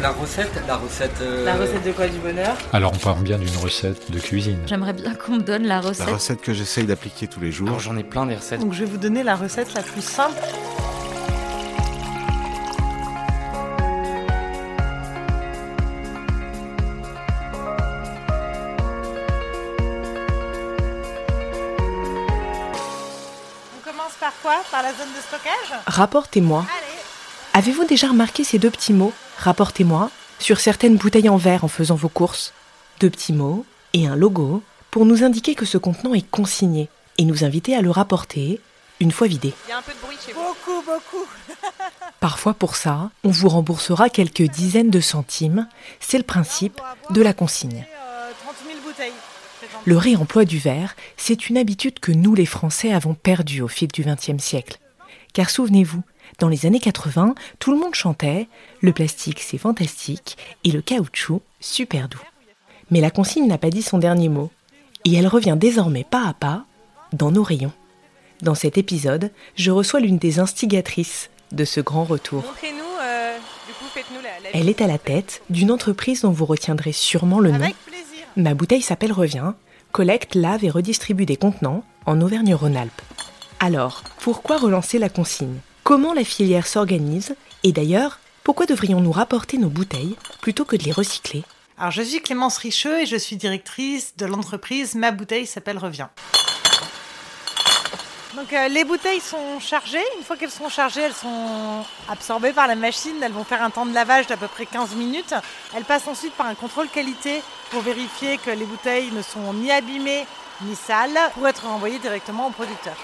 La recette, la recette. euh, La recette de quoi du bonheur Alors on parle bien d'une recette de cuisine. J'aimerais bien qu'on me donne la recette. La recette que j'essaye d'appliquer tous les jours. alors, J'en ai plein des recettes. Donc je vais vous donner la recette la plus simple. On commence par quoi? Par la zone de stockage? Rapportez-moi. Allez Avez-vous déjà remarqué ces deux petits mots Rapportez-moi sur certaines bouteilles en verre en faisant vos courses? Deux petits mots et un logo pour nous indiquer que ce contenant est consigné et nous inviter à le rapporter une fois vidé. Il y a un peu de bruit chez vous. Beaucoup, beaucoup. Parfois pour ça, on vous remboursera quelques dizaines de centimes. C'est le principe de la consigne. Euh, 30 000 bouteilles. Le réemploi du verre, c'est une habitude que nous les Français avons perdue au fil du XXe siècle. Car souvenez-vous, dans les années 80, tout le monde chantait Le plastique c'est fantastique et le caoutchouc super doux. Mais la consigne n'a pas dit son dernier mot. Et elle revient désormais pas à pas dans nos rayons. Dans cet épisode, je reçois l'une des instigatrices de ce grand retour. Euh, du coup, faites-nous la, la Elle est à la tête d'une entreprise dont vous retiendrez sûrement le nom. Avec. Ma bouteille s'appelle Revient, collecte, lave et redistribue des contenants en Auvergne-Rhône-Alpes. Alors, pourquoi relancer la consigne? Comment la filière s'organise Et d'ailleurs, pourquoi devrions-nous rapporter nos bouteilles plutôt que de les recycler? Alors, je suis Clémence Richeux et je suis directrice de l'entreprise Ma bouteille s'appelle Revient. Donc, euh, les bouteilles sont chargées. Une fois qu'elles sont chargées, elles sont absorbées par la machine. Elles vont faire un temps de lavage d'à peu près 15 minutes. Elles passent ensuite par un contrôle qualité pour vérifier que les bouteilles ne sont ni abîmées ni sales pour être renvoyées directement au producteur.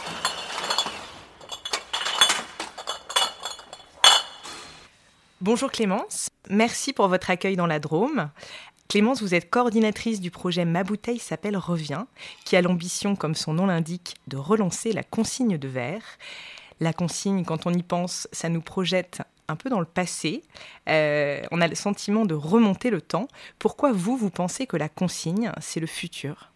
Bonjour Clémence, merci pour votre accueil dans la Drôme. Clémence, vous êtes coordinatrice du projet Ma bouteille s'appelle Revient, qui a l'ambition, comme son nom l'indique, de relancer la consigne de verre. La consigne, quand on y pense, ça nous projette un peu dans le passé. Euh, on a le sentiment de remonter le temps. Pourquoi vous, vous pensez que la consigne, c'est le futur?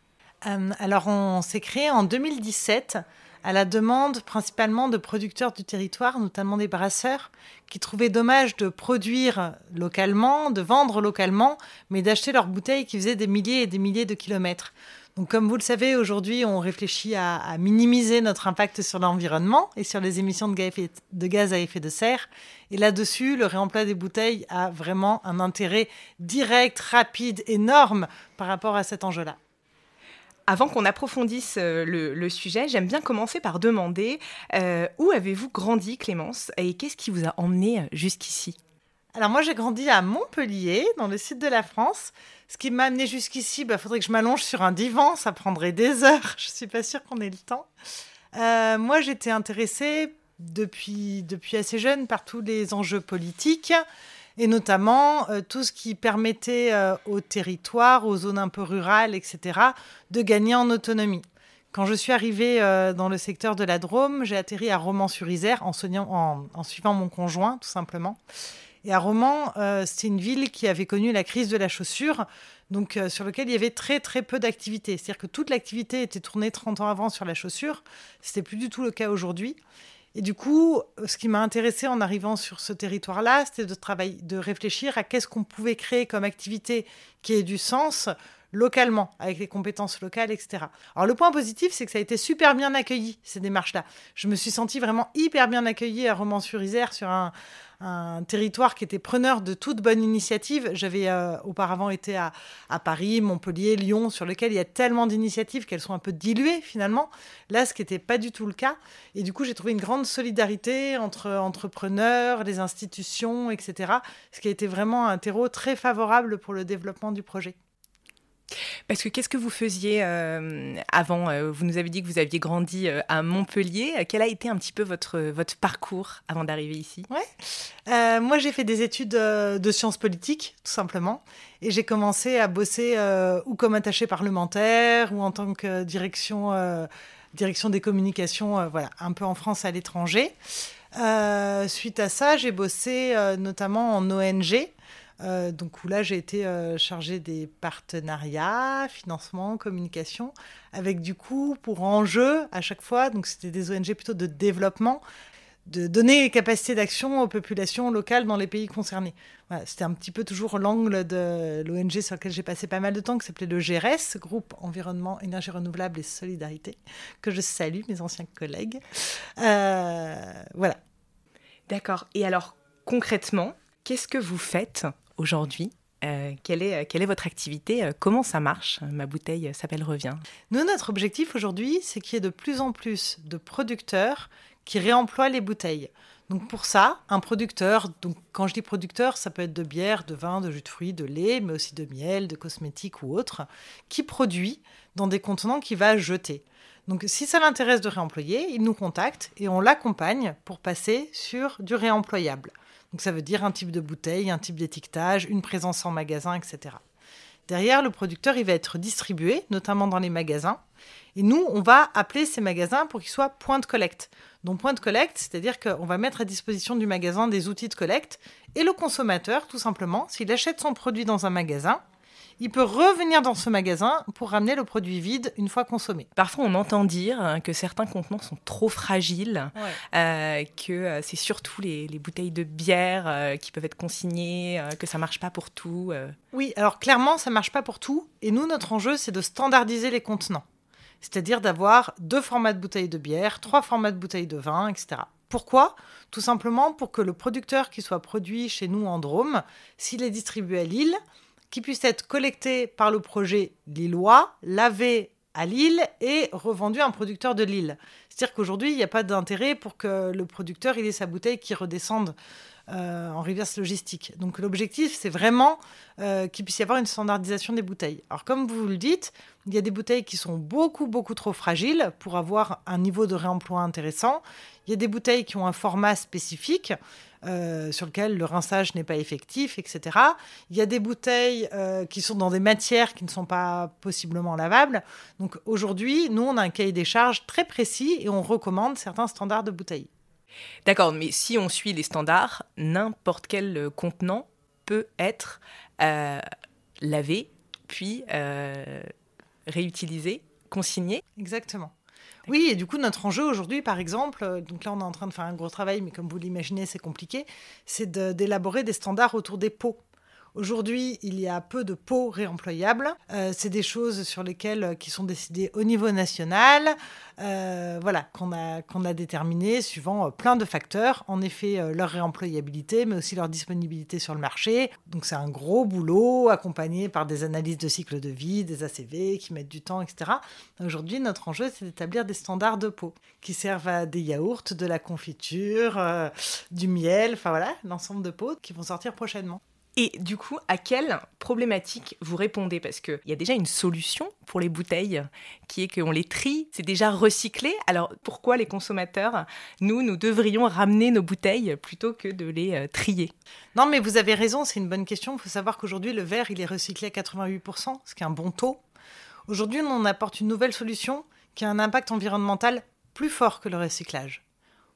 Euh, alors, on s'est créé en 2017 à la demande principalement de producteurs du territoire, notamment des brasseurs, qui trouvaient dommage de produire localement, de vendre localement, mais d'acheter leurs bouteilles qui faisaient des milliers et des milliers de kilomètres. Donc, comme vous le savez, aujourd'hui, on réfléchit à, minimiser notre impact sur l'environnement et sur les émissions de gaz à effet- de gaz à effet de serre. Et là-dessus, le réemploi des bouteilles a vraiment un intérêt direct, rapide, énorme par rapport à cet enjeu-là. Avant qu'on approfondisse euh, le, sujet, j'aime bien commencer par demander euh, où avez-vous grandi, Clémence, et qu'est-ce qui vous a emmené euh, jusqu'ici? Alors moi j'ai grandi à Montpellier, dans le sud de la France. Ce qui m'a amené jusqu'ici, il bah, faudrait que je m'allonge sur un divan, ça prendrait des heures. Je suis pas sûre qu'on ait le temps. Moi j'étais intéressée depuis, depuis assez jeune par tous les enjeux politiques et notamment euh, tout ce qui permettait euh, aux territoires, aux zones un peu rurales, etc., de gagner en autonomie. Quand je suis arrivée euh, dans le secteur de la Drôme, j'ai atterri à Romans-sur-Isère en, suivant mon conjoint, tout simplement. Et à Romans, c'était une ville qui avait connu la crise de la chaussure, donc sur lequel il y avait très très peu d'activité. C'est-à-dire que toute l'activité était tournée 30 ans avant sur la chaussure. C'était plus du tout le cas aujourd'hui. Et du coup, ce qui m'a intéressé en arrivant sur ce territoire-là, c'était de travailler, de réfléchir à qu'est-ce qu'on pouvait créer comme activité qui ait du sens localement, avec les compétences locales, etc. Alors le point positif, c'est que ça a été super bien accueilli, ces démarches-là. Je me suis sentie vraiment hyper bien accueillie à Romans-sur-Isère, sur un, un territoire qui était preneur de toute bonne initiative. J'avais euh, auparavant été à, à Paris, Montpellier, Lyon, sur lequel il y a tellement d'initiatives qu'elles sont un peu diluées finalement. Là, ce qui n'était pas du tout le cas. Et du coup, j'ai trouvé une grande solidarité entre entrepreneurs, les institutions, etc. Ce qui a été vraiment un terreau très favorable pour le développement du projet. Parce que qu'est-ce que vous faisiez euh, avant euh, Vous nous avez dit que vous aviez grandi euh, à Montpellier. Quel a été un petit peu votre, votre parcours avant d'arriver ici? Moi, j'ai fait des études de sciences politiques, tout simplement. Et j'ai commencé à bosser ou comme attaché parlementaire ou en tant que direction, direction des communications, voilà, un peu en France à l'étranger. Suite à ça, j'ai bossé notamment en ONG. Euh, donc où là j'ai été euh, chargée des partenariats, financement, communication, avec du coup pour enjeu à chaque fois, donc c'était des ONG plutôt de développement, de donner les capacités d'action aux populations locales dans les pays concernés. C'était un petit peu toujours l'angle de l'ONG sur lequel j'ai passé pas mal de temps, qui s'appelait le GRS, Groupe Environnement, Énergie Renouvelable et Solidarité, que je salue, mes anciens collègues. Euh, voilà. D'accord. Et alors, concrètement, qu'est-ce que vous faites aujourd'hui Euh, quelle, est, votre activité? Euh, Comment ça marche? Ma bouteille s'appelle Revient. Nous, notre objectif aujourd'hui, c'est qu'il y ait de plus en plus de producteurs qui réemploient les bouteilles. Donc pour ça, un producteur, donc quand je dis producteur, ça peut être de bière, de vin, de jus de fruits, de lait, mais aussi de miel, de cosmétiques ou autre, qui produit dans des contenants qu'il va jeter. Donc si ça l'intéresse de réemployer, il nous contacte et on l'accompagne pour passer sur du réemployable. Donc ça veut dire un type de bouteille, un type d'étiquetage, une présence en magasin, etc. Derrière, le producteur, il va être distribué, notamment dans les magasins. Et nous, on va appeler ces magasins pour qu'ils soient points de collecte. Donc point de collecte, c'est-à-dire qu'on va mettre à disposition du magasin des outils de collecte. Et le consommateur, tout simplement, s'il achète son produit dans un magasin, il peut revenir dans ce magasin pour ramener le produit vide une fois consommé. Parfois, on entend dire euh, que certains contenants sont trop fragiles, euh, que euh, c'est surtout les, les bouteilles de bière euh, qui peuvent être consignées, euh, que ça marche pas pour tout. Oui, alors clairement, ça marche pas pour tout. Et nous, notre enjeu, c'est de standardiser les contenants. C'est-à-dire d'avoir deux formats de bouteilles de bière, trois formats de bouteilles de vin, etc. Pourquoi? Tout simplement pour que le producteur qui soit produit chez nous en Drôme, s'il est distribué à Lille, qui puisse être collecté par le projet lillois, lavé à Lille et revendu à un producteur de Lille. C'est-à-dire qu'aujourd'hui, il n'y a pas d'intérêt pour que le producteur il ait sa bouteille qui redescende euh, en reverse logistique. Donc l'objectif, c'est vraiment euh, qu'il puisse y avoir une standardisation des bouteilles. Alors comme vous le dites, il y a des bouteilles qui sont beaucoup, beaucoup trop fragiles pour avoir un niveau de réemploi intéressant. Il y a des bouteilles qui ont un format spécifique. Euh, sur lequel le rinçage n'est pas effectif, etc. Il y a des bouteilles euh, qui sont dans des matières qui ne sont pas possiblement lavables. Donc aujourd'hui, nous, on a un cahier des charges très précis et on recommande certains standards de bouteilles. D'accord, mais si on suit les standards, n'importe quel euh, contenant peut être euh, lavé, puis réutilisé, consigné. Exactement. Oui, et du coup, notre enjeu aujourd'hui, par exemple, euh, donc là, on est en train de faire un gros travail, mais comme vous l'imaginez, c'est compliqué, c'est d'élaborer des standards autour des pots. Aujourd'hui, il y a peu de pots réemployables. Euh, c'est des choses sur lesquelles euh, qui sont décidées au niveau national, euh, voilà, qu'on a déterminées suivant plein de facteurs. En effet, leur réemployabilité, mais aussi leur disponibilité sur le marché. Donc c'est un gros boulot accompagné par des analyses de cycle de vie, des ACV qui mettent du temps, etc. Aujourd'hui, notre enjeu, c'est d'établir des standards de pots qui servent à des yaourts, de la confiture, du miel, enfin voilà, l'ensemble de pots qui vont sortir prochainement. Et du coup, à quelle problématique vous répondez? Parce qu'il y a déjà une solution pour les bouteilles, qui est qu'on les trie, c'est déjà recyclé. Alors pourquoi les consommateurs, nous, nous devrions ramener nos bouteilles plutôt que de les euh, trier? Non, mais vous avez raison, c'est une bonne question. Il faut savoir qu'aujourd'hui, le verre, il est recyclé à 88%, ce qui est un bon taux. Aujourd'hui, on apporte une nouvelle solution qui a un impact environnemental plus fort que le recyclage.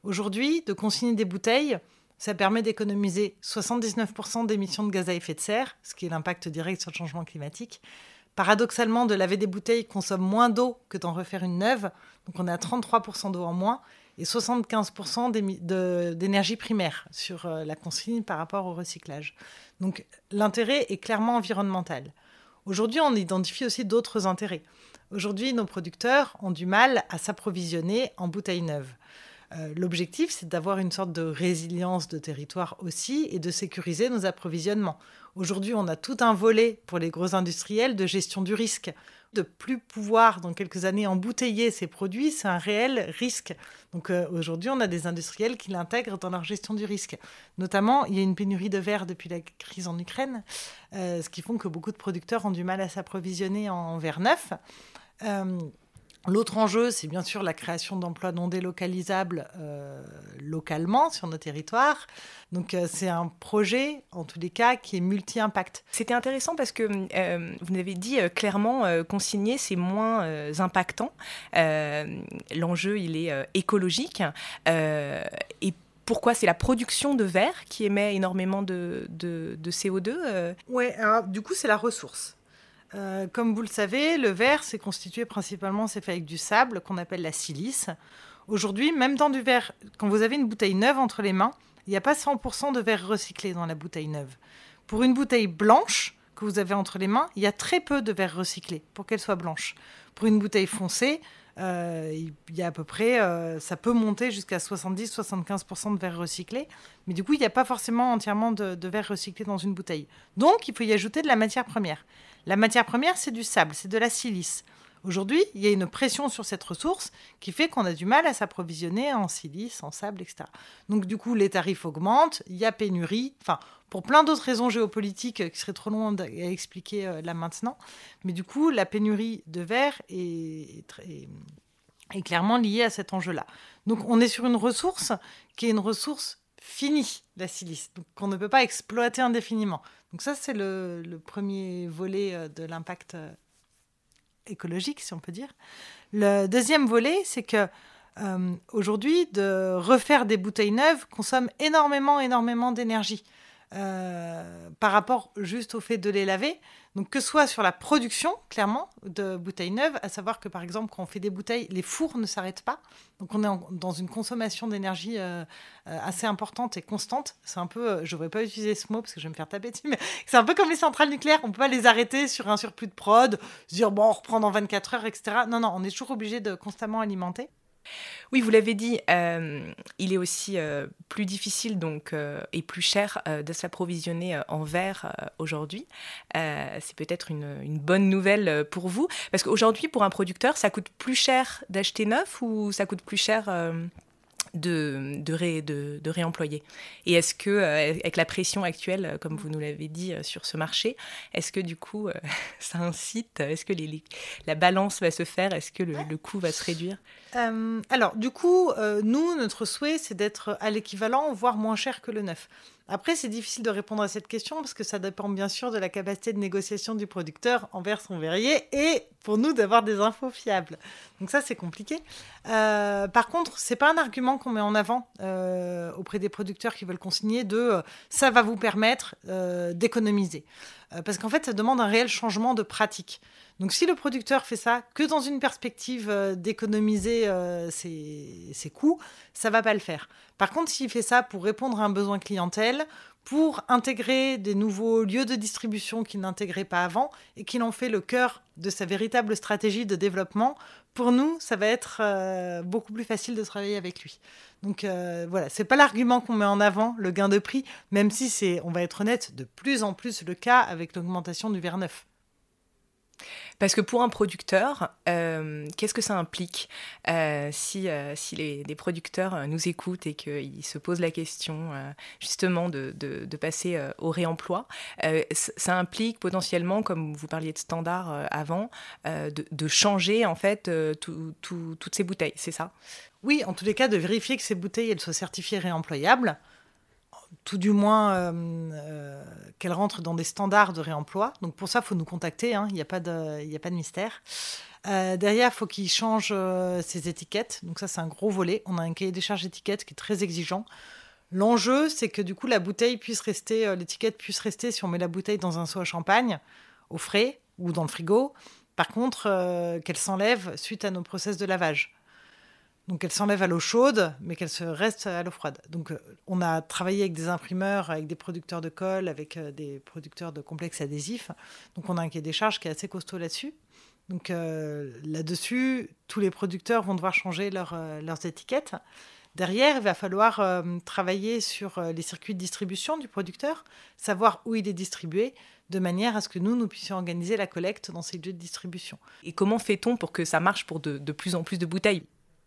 Aujourd'hui, de consigner des bouteilles, ça permet d'économiser 79% d'émissions de gaz à effet de serre, ce qui est l'impact direct sur le changement climatique. Paradoxalement, de laver des bouteilles consomme moins d'eau que d'en refaire une neuve, donc on à 33% d'eau en moins et 75% d'émi- de- d'énergie primaire sur euh, la consigne par rapport au recyclage. Donc l'intérêt est clairement environnemental. Aujourd'hui, on identifie aussi d'autres intérêts. Aujourd'hui, nos producteurs ont du mal à s'approvisionner en bouteilles neuves. Euh, L'objectif, c'est d'avoir une sorte de résilience de territoire aussi et de sécuriser nos approvisionnements. Aujourd'hui, on a tout un volet pour les gros industriels de gestion du risque. de plus pouvoir dans quelques années embouteiller ces produits, c'est un réel risque. Donc euh, aujourd'hui, on a des industriels qui l'intègrent dans leur gestion du risque. Notamment, il y a une pénurie de verre depuis la crise en Ukraine, euh, ce qui font que beaucoup de producteurs ont du mal à s'approvisionner en verre neuf. L'autre enjeu, c'est bien sûr la création d'emplois non délocalisables euh, localement sur nos territoires. Donc euh, c'est un projet, en tous les cas, qui est multi-impact. C'était intéressant parce que euh, vous avez dit euh, clairement euh, consigner, c'est moins euh, impactant. Euh, L'enjeu, il est euh, écologique. Euh, et pourquoi? C'est la production de verre qui émet énormément de, de- de CO2 euh, Ouais, alors du coup, c'est la ressource. Euh, comme vous le savez, le verre, c'est constitué principalement, c'est fait avec du sable qu'on appelle la silice. Aujourd'hui, même dans du verre, quand vous avez une bouteille neuve entre les mains, il n'y a pas 100% de verre recyclé dans la bouteille neuve. Pour une bouteille blanche que vous avez entre les mains, il y a très peu de verre recyclé pour qu'elle soit blanche. Pour une bouteille foncée, euh, il y a à peu près, euh, ça peut monter jusqu'à 70-75% de verre recyclé, mais du coup, il n'y a pas forcément entièrement de, de verre recyclé dans une bouteille. Donc, il faut y ajouter de la matière première. La matière première, c'est du sable, c'est de la silice. Aujourd'hui, il y a une pression sur cette ressource qui fait qu'on a du mal à s'approvisionner en silice, en sable, etc. Donc du coup, les tarifs augmentent, il y a pénurie, enfin, pour plein d'autres raisons géopolitiques qui seraient trop longues à expliquer euh, là maintenant. Mais du coup, la pénurie de verre est, est clairement liée à cet enjeu-là. Donc on est sur une ressource qui est une ressource finie, la silice, donc qu'on ne peut pas exploiter indéfiniment. Donc ça, c'est le, premier volet euh, de l'impact euh, écologique, si on peut dire. Le deuxième volet, c'est que euh, aujourd'hui, de refaire des bouteilles neuves consomme énormément, énormément d'énergie euh, par rapport juste au fait de les laver. Donc, que ce soit sur la production, clairement, de bouteilles neuves, à savoir que par exemple, quand on fait des bouteilles, les fours ne s'arrêtent pas. Donc, on est dans une consommation d'énergie euh, assez importante et constante. C'est un peu, euh, je ne devrais pas utiliser ce mot parce que je vais me faire taper dessus, mais c'est un peu comme les centrales nucléaires. On ne peut pas les arrêter sur un surplus de prod, se dire bon, on reprend dans 24 heures, etc. Non, non, on est toujours obligé de constamment alimenter. Oui, vous l'avez dit, euh, il est aussi euh, plus difficile donc, euh, et plus cher de s'approvisionner en verre aujourd'hui. C'est peut-être une, une bonne nouvelle pour vous, parce qu'aujourd'hui, pour un producteur, ça coûte plus cher d'acheter neuf ou ça coûte plus cher de, de, ré- de- de réemployer. Et est-ce que, euh, avec la pression actuelle, euh, comme vous nous l'avez dit, euh, sur ce marché, est-ce que du coup, ça incite Est-ce que la balance va se faire? Est-ce que le, le coût va se réduire? Alors, du coup, nous, notre souhait, c'est d'être à l'équivalent, voire moins cher que le neuf. Après, c'est difficile de répondre à cette question parce que ça dépend bien sûr de la capacité de négociation du producteur envers son verrier et pour nous d'avoir des infos fiables. Donc ça, c'est compliqué. Euh, par contre, c'est pas un argument qu'on met en avant euh, auprès des producteurs qui veulent consigner de euh, ça va vous permettre d'économiser. Parce qu'en fait, ça demande un réel changement de pratique. Donc si le producteur fait ça que dans une perspective euh, d'économiser euh, ses, coûts, ça va pas le faire. Par contre, s'il fait ça pour répondre à un besoin clientèle, pour intégrer des nouveaux lieux de distribution qu'il n'intégrait pas avant et qu'il en fait le cœur de sa véritable stratégie de développement, pour nous, ça va être euh, beaucoup plus facile de travailler avec lui. Donc euh, voilà, c'est pas l'argument qu'on met en avant, le gain de prix, même si c'est, on va être honnête, de plus en plus le cas avec l'augmentation du verre neuf. Parce que pour un producteur, euh, qu'est-ce que ça implique euh, si, euh, si les, les producteurs nous écoutent et qu'ils se posent la question justement de, de- passer au réemploi Ça implique potentiellement, comme vous parliez de standards euh, avant, de, changer en fait tout- tout- toutes ces bouteilles, c'est ça? Oui, en tous les cas, de vérifier que ces bouteilles elles soient certifiées réemployables, tout du moins euh, euh, qu'elles rentrent dans des standards de réemploi. Donc pour ça, il faut nous contacter, hein, il n'y a, pas de- a pas de mystère. Euh, derrière, il faut qu'ils changent ces étiquettes. Donc ça, c'est un gros volet. On a un cahier des charges étiquettes qui est très exigeant. L'enjeu, c'est que du coup, la bouteille puisse rester, l'étiquette puisse rester si on met la bouteille dans un seau à champagne, au frais ou dans le frigo. Par contre, qu'elle s'enlève suite à nos process de lavage. Donc elle s'enlève à l'eau chaude, mais qu'elle se reste à l'eau froide. Donc euh, on a travaillé avec des imprimeurs, avec des producteurs de colle, avec euh, des producteurs de complexes adhésifs. Donc on a un cahier des charges qui est assez costaud là-dessus. Donc euh, là-dessus, tous les producteurs vont devoir changer leur, leurs étiquettes. Derrière, il va falloir travailler sur les circuits de distribution du producteur, savoir où il est distribué, de manière à ce que nous, nous puissions organiser la collecte dans ces lieux de distribution. Et comment fait-on pour que ça marche pour de plus en plus de bouteilles?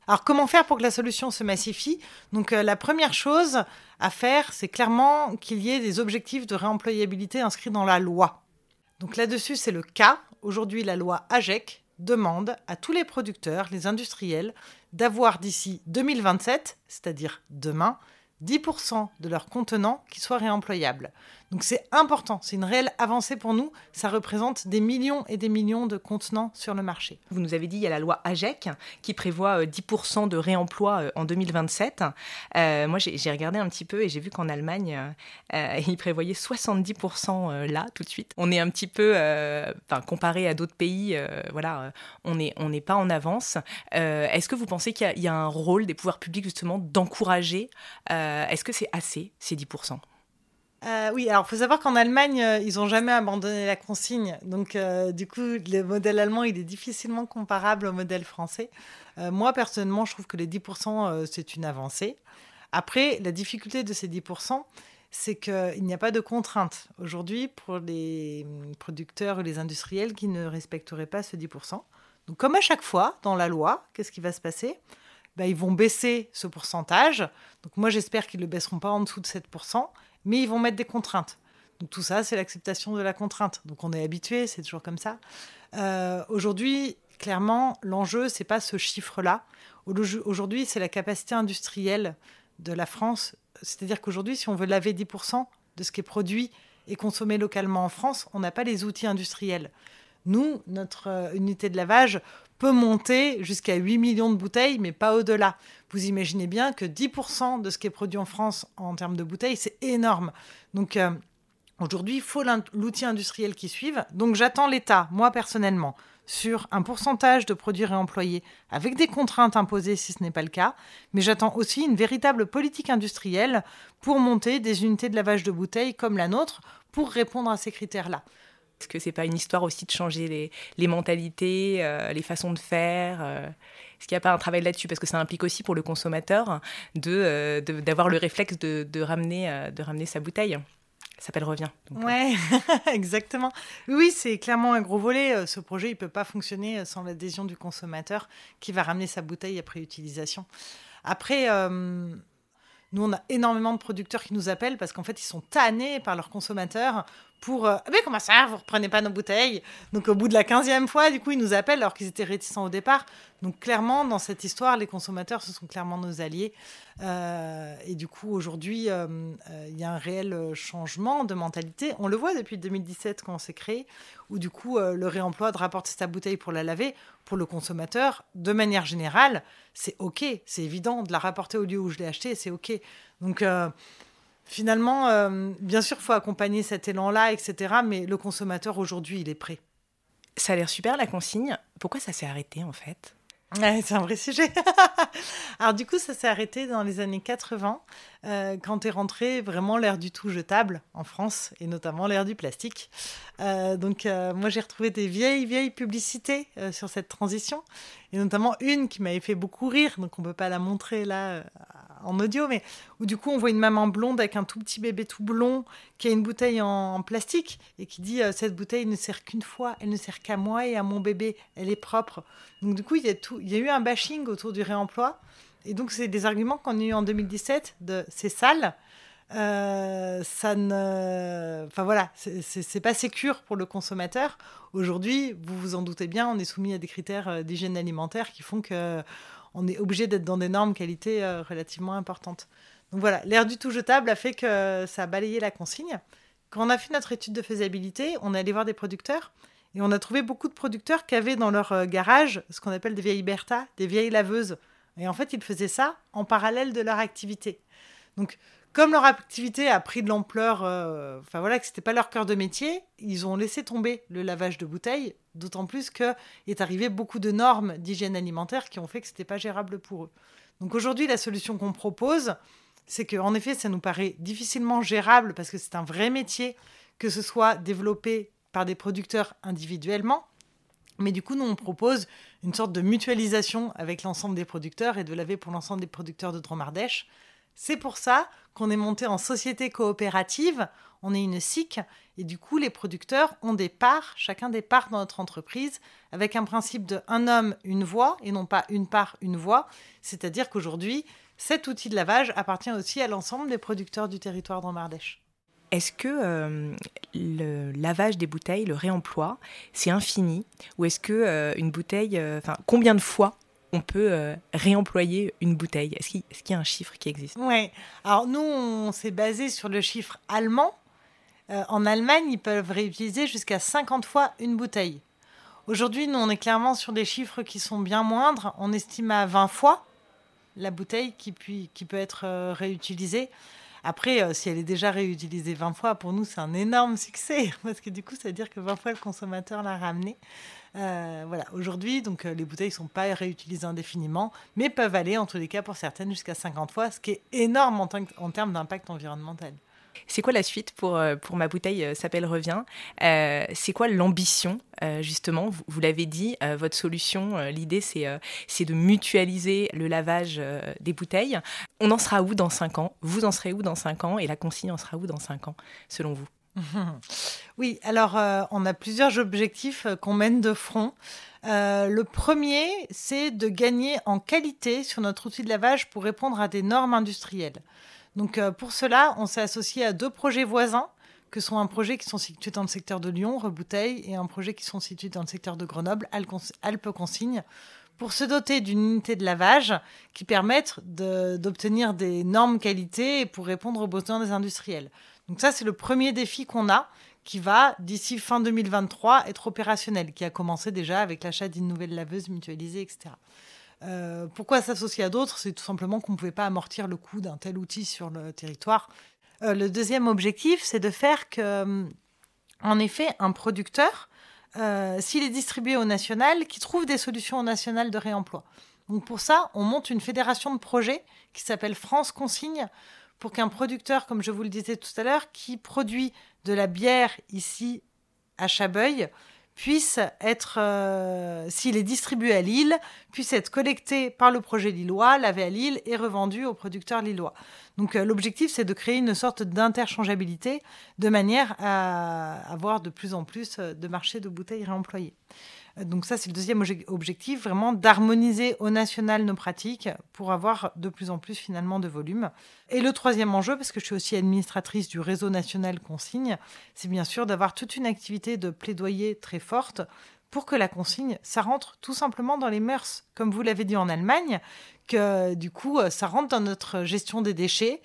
Alors comment faire pour que la solution se massifie? Donc euh, la première chose à faire, c'est clairement qu'il y ait des objectifs de réemployabilité inscrits dans la loi. Donc là-dessus, c'est le cas. Aujourd'hui, la loi AGEC demande à tous les producteurs, les industriels, d'avoir d'ici 2027, c'est-à-dire demain, 10% de leur contenant qui soit réemployable. Donc c'est important, c'est une réelle avancée pour nous. Ça représente des millions et des millions de contenants sur le marché. Vous nous avez dit, il y a la loi AGEC qui prévoit 10% euh, de réemploi euh, en 2027. Euh, moi, j'ai regardé un petit peu et j'ai vu qu'en Allemagne, ils prévoyaient 70% là, tout de suite. On est un petit peu, enfin, comparé à d'autres pays, voilà, on n'est on n'est pas en avance. Est-ce que vous pensez qu'il y, y, a un rôle des pouvoirs publics justement d'encourager Est-ce que c'est assez, ces 10% euh, oui, alors faut savoir qu'en Allemagne, euh, ils n'ont jamais abandonné la consigne. Donc, euh, du coup, le modèle allemand, il est difficilement comparable au modèle français. moi, personnellement, je trouve que les 10%, c'est une avancée. Après, la difficulté de ces 10%, c'est qu'il n'y a pas de contrainte aujourd'hui pour les producteurs ou les industriels qui ne respecteraient pas ce 10%. Donc, comme à chaque fois dans la loi, qu'est-ce qui va se passer? Ben, Ils vont baisser ce pourcentage. Donc, moi, j'espère qu'ils ne le baisseront pas en dessous de 7% mais ils vont mettre des contraintes. Donc tout ça, c'est l'acceptation de la contrainte. Donc on est habitué, c'est toujours comme ça. Euh, aujourd'hui, clairement, l'enjeu, c'est pas ce chiffre-là. Aujourd'hui, c'est la capacité industrielle de la France. C'est-à-dire qu'aujourd'hui, si on veut laver 10% de ce qui est produit et consommé localement en France, on n'a pas les outils industriels. Nous, notre euh, unité de lavage peut monter jusqu'à 8 millions de bouteilles, mais pas au-delà. Vous imaginez bien que 10% de ce qui est produit en France en termes de bouteilles, c'est énorme. Donc euh, aujourd'hui, il faut l'outil industriel qui suive. Donc j'attends l'État, moi personnellement, sur un pourcentage de produits réemployés avec des contraintes imposées si ce n'est pas le cas, mais j'attends aussi une véritable politique industrielle pour monter des unités de lavage de bouteilles comme la nôtre pour répondre à ces critères-là. Est-ce que c'est pas une histoire aussi de changer les, mentalités, euh, les façons de faire euh, Est-ce qu'il n'y a pas un travail là-dessus? Parce que ça implique aussi pour le consommateur de, d'avoir le réflexe de, de ramener, de ramener sa bouteille. Ça s'appelle Revient. Donc, ouais, exactement. Oui, c'est clairement un gros volet. Ce projet, il ne peut pas fonctionner sans l'adhésion du consommateur qui va ramener sa bouteille après utilisation. Après, nous, on a énormément de producteurs qui nous appellent parce qu'en fait, ils sont tannés par leurs consommateurs pour euh, mais comment ça vous reprenez pas nos bouteilles? Donc au bout de la 15e fois du coup ils nous appellent alors qu'ils étaient réticents au départ. Donc clairement dans cette histoire les consommateurs ce sont clairement nos alliés. Euh, et du coup aujourd'hui euh, il y a un réel changement de mentalité. On le voit depuis 2017 quand on s'est créé où du coup le réemploi de rapporter sa bouteille pour la laver pour le consommateur de manière générale c'est ok. C'est évident de la rapporter au lieu où je l'ai acheté c'est ok. Donc finalement, euh, bien sûr, il faut accompagner cet élan-là, etc. Mais le consommateur, aujourd'hui, il est prêt. Ça a l'air super, la consigne. Pourquoi ça s'est arrêté, en fait? C'est un vrai sujet. Alors du coup, ça s'est arrêté dans les années 80, euh, quand est rentré vraiment l'ère du tout jetable en France, et notamment l'ère du plastique. Euh, donc moi, j'ai retrouvé des vieilles, vieilles publicités sur cette transition, et notamment une qui m'avait fait beaucoup rire, donc on ne peut pas la montrer là en audio, mais où du coup on voit une maman blonde avec un tout petit bébé tout blond qui a une bouteille en, plastique et qui dit euh, cette bouteille ne sert qu'une fois, elle ne sert qu'à moi et à mon bébé, elle est propre. Donc du coup il y a, tout, y a eu un bashing autour du réemploi et donc c'est des arguments qu'on a eu en 2017 de c'est sale. Euh, ça ne. Enfin voilà, c'est pas sécure pour le consommateur. Aujourd'hui, vous vous en doutez bien, on est soumis à des critères euh, d'hygiène alimentaire qui font que on est obligé d'être dans des normes qualité euh, relativement importantes. Donc voilà, l'air du tout jetable a fait que ça a balayé la consigne. Quand on a fait notre étude de faisabilité, on est allé voir des producteurs et on a trouvé beaucoup de producteurs qui avaient dans leur euh, garage ce qu'on appelle des vieilles Bertha, des vieilles laveuses. Et en fait, ils faisaient ça en parallèle de leur activité. Donc, comme leur activité a pris de l'ampleur, euh, enfin voilà, que c'était pas leur cœur de métier, ils ont laissé tomber le lavage de bouteilles, d'autant plus qu'il est arrivé beaucoup de normes d'hygiène alimentaire qui ont fait que c'était pas gérable pour eux. Donc aujourd'hui, la solution qu'on propose, c'est qu'en effet, ça nous paraît difficilement gérable parce que c'est un vrai métier, que ce soit développé par des producteurs individuellement, Mais du coup, nous, on propose une sorte de mutualisation avec l'ensemble des producteurs et de laver pour l'ensemble des producteurs de Dromardèche. C'est pour ça qu'on est monté en société coopérative, on est une SIC, et du coup, les producteurs ont des parts, chacun des parts dans notre entreprise, avec un principe de un homme, une voix, et non pas une part, une voix. C'est-à-dire qu'aujourd'hui, cet outil de lavage appartient aussi à l'ensemble des producteurs du territoire Dromardèche. Est-ce que euh, le lavage des bouteilles, le réemploi, c'est infini? Ou est-ce que euh, une bouteille, euh, enfin, combien de fois on peut réemployer une bouteille Est-ce qu'il y a un chiffre qui existe? Oui. Alors nous, on s'est basé sur le chiffre allemand. en Allemagne, ils peuvent réutiliser jusqu'à 50 fois une bouteille. Aujourd'hui, nous, on est clairement sur des chiffres qui sont bien moindres. On estime à 20 fois la bouteille qui, qui peut être réutilisée. Après, euh, si elle est déjà réutilisée 20 fois, pour nous, c'est un énorme succès, parce que du coup, ça veut dire que 20 fois, le consommateur l'a ramené. Euh, voilà, aujourd'hui, donc euh, les bouteilles ne sont pas réutilisées indéfiniment, mais peuvent aller, en tous les cas, pour certaines, jusqu'à 50 fois, ce qui est énorme en termes d'impact environnemental. C'est quoi la suite pour, euh, pour ma bouteille euh, s'appelle Revient? Euh, C'est quoi l'ambition justement? Vous, l'avez dit, votre solution, l'idée c'est de mutualiser le lavage des bouteilles. On en sera où dans 5 ans? Vous en serez où dans 5 ans? Et la consigne en sera où dans 5 ans, selon vous? Oui, alors on a plusieurs objectifs qu'on mène de front. le premier, c'est de gagner en qualité sur notre outil de lavage pour répondre à des normes industrielles. Donc euh, pour cela, on s'est associé à deux projets voisins, que sont un projet qui sont situés dans le secteur de Lyon, Rebouteille, et un projet qui sont situés dans le secteur de Grenoble, Alpes Consigne, pour se doter d'une unité de lavage qui permette d'obtenir des normes qualité et pour répondre aux besoins des industriels. Donc ça, c'est le premier défi qu'on a, qui va, d'ici fin 2023, être opérationnel, qui a commencé déjà avec l'achat d'une nouvelle laveuse mutualisée, etc. Euh, pourquoi s'associer à d'autres? C'est tout simplement qu'on ne pouvait pas amortir le coût d'un tel outil sur le territoire. Euh, le deuxième objectif, c'est de faire que, euh, en effet, un producteur, s'il est distribué au national, qui trouve des solutions au national de réemploi. Donc pour ça, on monte une fédération de projets qui s'appelle France Consigne pour qu'un producteur, comme je vous le disais tout à l'heure, qui produit de la bière ici à Chabeuil, puisse être, euh, s'il est distribué à Lille, puisse être collecté par le projet lillois, lavé à Lille et revendu aux producteurs lillois. Donc euh, l'objectif, c'est de créer une sorte d'interchangeabilité de manière à avoir de plus en plus euh, de marchés de bouteilles réemployées. Donc ça, c'est le deuxième objectif, vraiment d'harmoniser au national nos pratiques pour avoir de plus en plus finalement de volume. Et le troisième enjeu, parce que je suis aussi administratrice du réseau national consigne, c'est bien sûr d'avoir toute une activité de plaidoyer très forte pour que la consigne, ça rentre tout simplement dans les mœurs, comme vous l'avez dit en Allemagne, que du coup, ça rentre dans notre gestion des déchets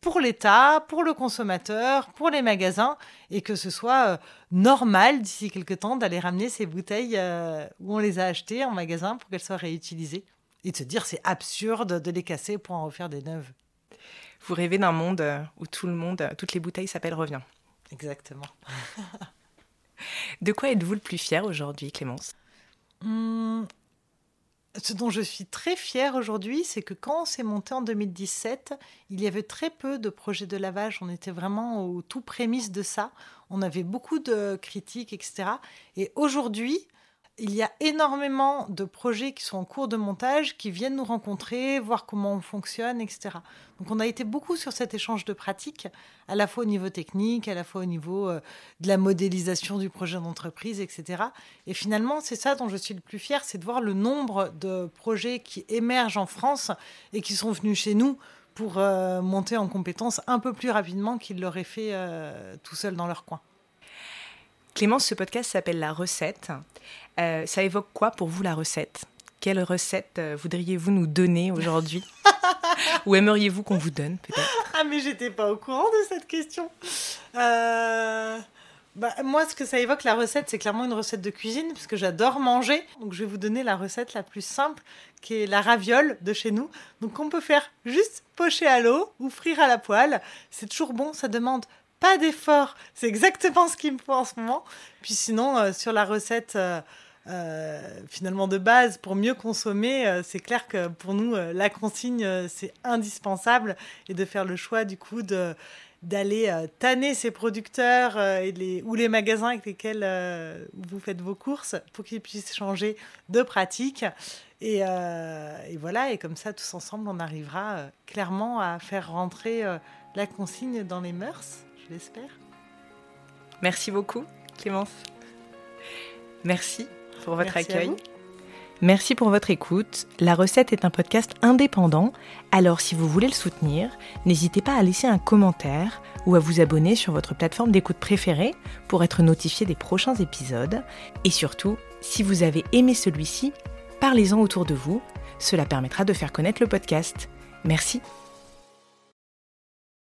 pour l'État, pour le consommateur, pour les magasins, et que ce soit euh, normal d'ici quelques temps d'aller ramener ces bouteilles euh, où on les a achetées en magasin pour qu'elles soient réutilisées. Et de se dire c'est absurde de les casser pour en refaire des neuves. Vous rêvez d'un monde euh, où tout le monde, toutes les bouteilles s'appellent Revient. Exactement. de quoi êtes-vous le plus fier aujourd'hui, Clémence? Hum, ce dont je suis très fière aujourd'hui, c'est que quand on s'est monté en 2017, il y avait très peu de projets de lavage. On était vraiment au tout prémisse de ça. On avait beaucoup de critiques, etc. Et aujourd'hui, il y a énormément de projets qui sont en cours de montage, qui viennent nous rencontrer, voir comment on fonctionne, etc. Donc on a été beaucoup sur cet échange de pratiques, à la fois au niveau technique, à la fois au niveau euh, de la modélisation du projet d'entreprise, etc. Et finalement, c'est ça dont je suis le plus fier, c'est de voir le nombre de projets qui émergent en France et qui sont venus chez nous pour euh, monter en compétences un peu plus rapidement qu'ils l'auraient fait euh, tout seuls dans leur coin. Clémence, ce podcast s'appelle La recette. Euh, ça évoque quoi pour vous la recette? Quelle recette euh, voudriez-vous nous donner aujourd'hui? Ou aimeriez-vous qu'on vous donne peut-être? Ah mais j'étais pas au courant de cette question. Euh, bah, moi, ce que ça évoque la recette, c'est clairement une recette de cuisine, puisque j'adore manger. Donc je vais vous donner la recette la plus simple, qui est la raviole de chez nous. Donc on peut faire juste pocher à l'eau ou frire à la poêle. C'est toujours bon, ça demande pas d'effort. C'est exactement ce qu'il me faut en ce moment. Puis sinon, euh, sur la recette euh, euh, finalement de base, pour mieux consommer, c'est clair que pour nous, la consigne, c'est indispensable. Et de faire le choix du coup de d'aller tanner ces producteurs et les, ou les magasins avec lesquels vous faites vos courses pour qu'ils puissent changer de pratique. Et, et voilà, et comme ça, tous ensemble, on arrivera clairement à faire rentrer la consigne dans les mœurs, je l'espère. Merci beaucoup, Clémence. Merci pour votre Merci accueil. Merci pour votre écoute. La recette est un podcast indépendant, alors si vous voulez le soutenir, n'hésitez pas à laisser un commentaire ou à vous abonner sur votre plateforme d'écoute préférée pour être notifié des prochains épisodes. Et surtout, si vous avez aimé celui-ci, parlez-en autour de vous, cela permettra de faire connaître le podcast. Merci.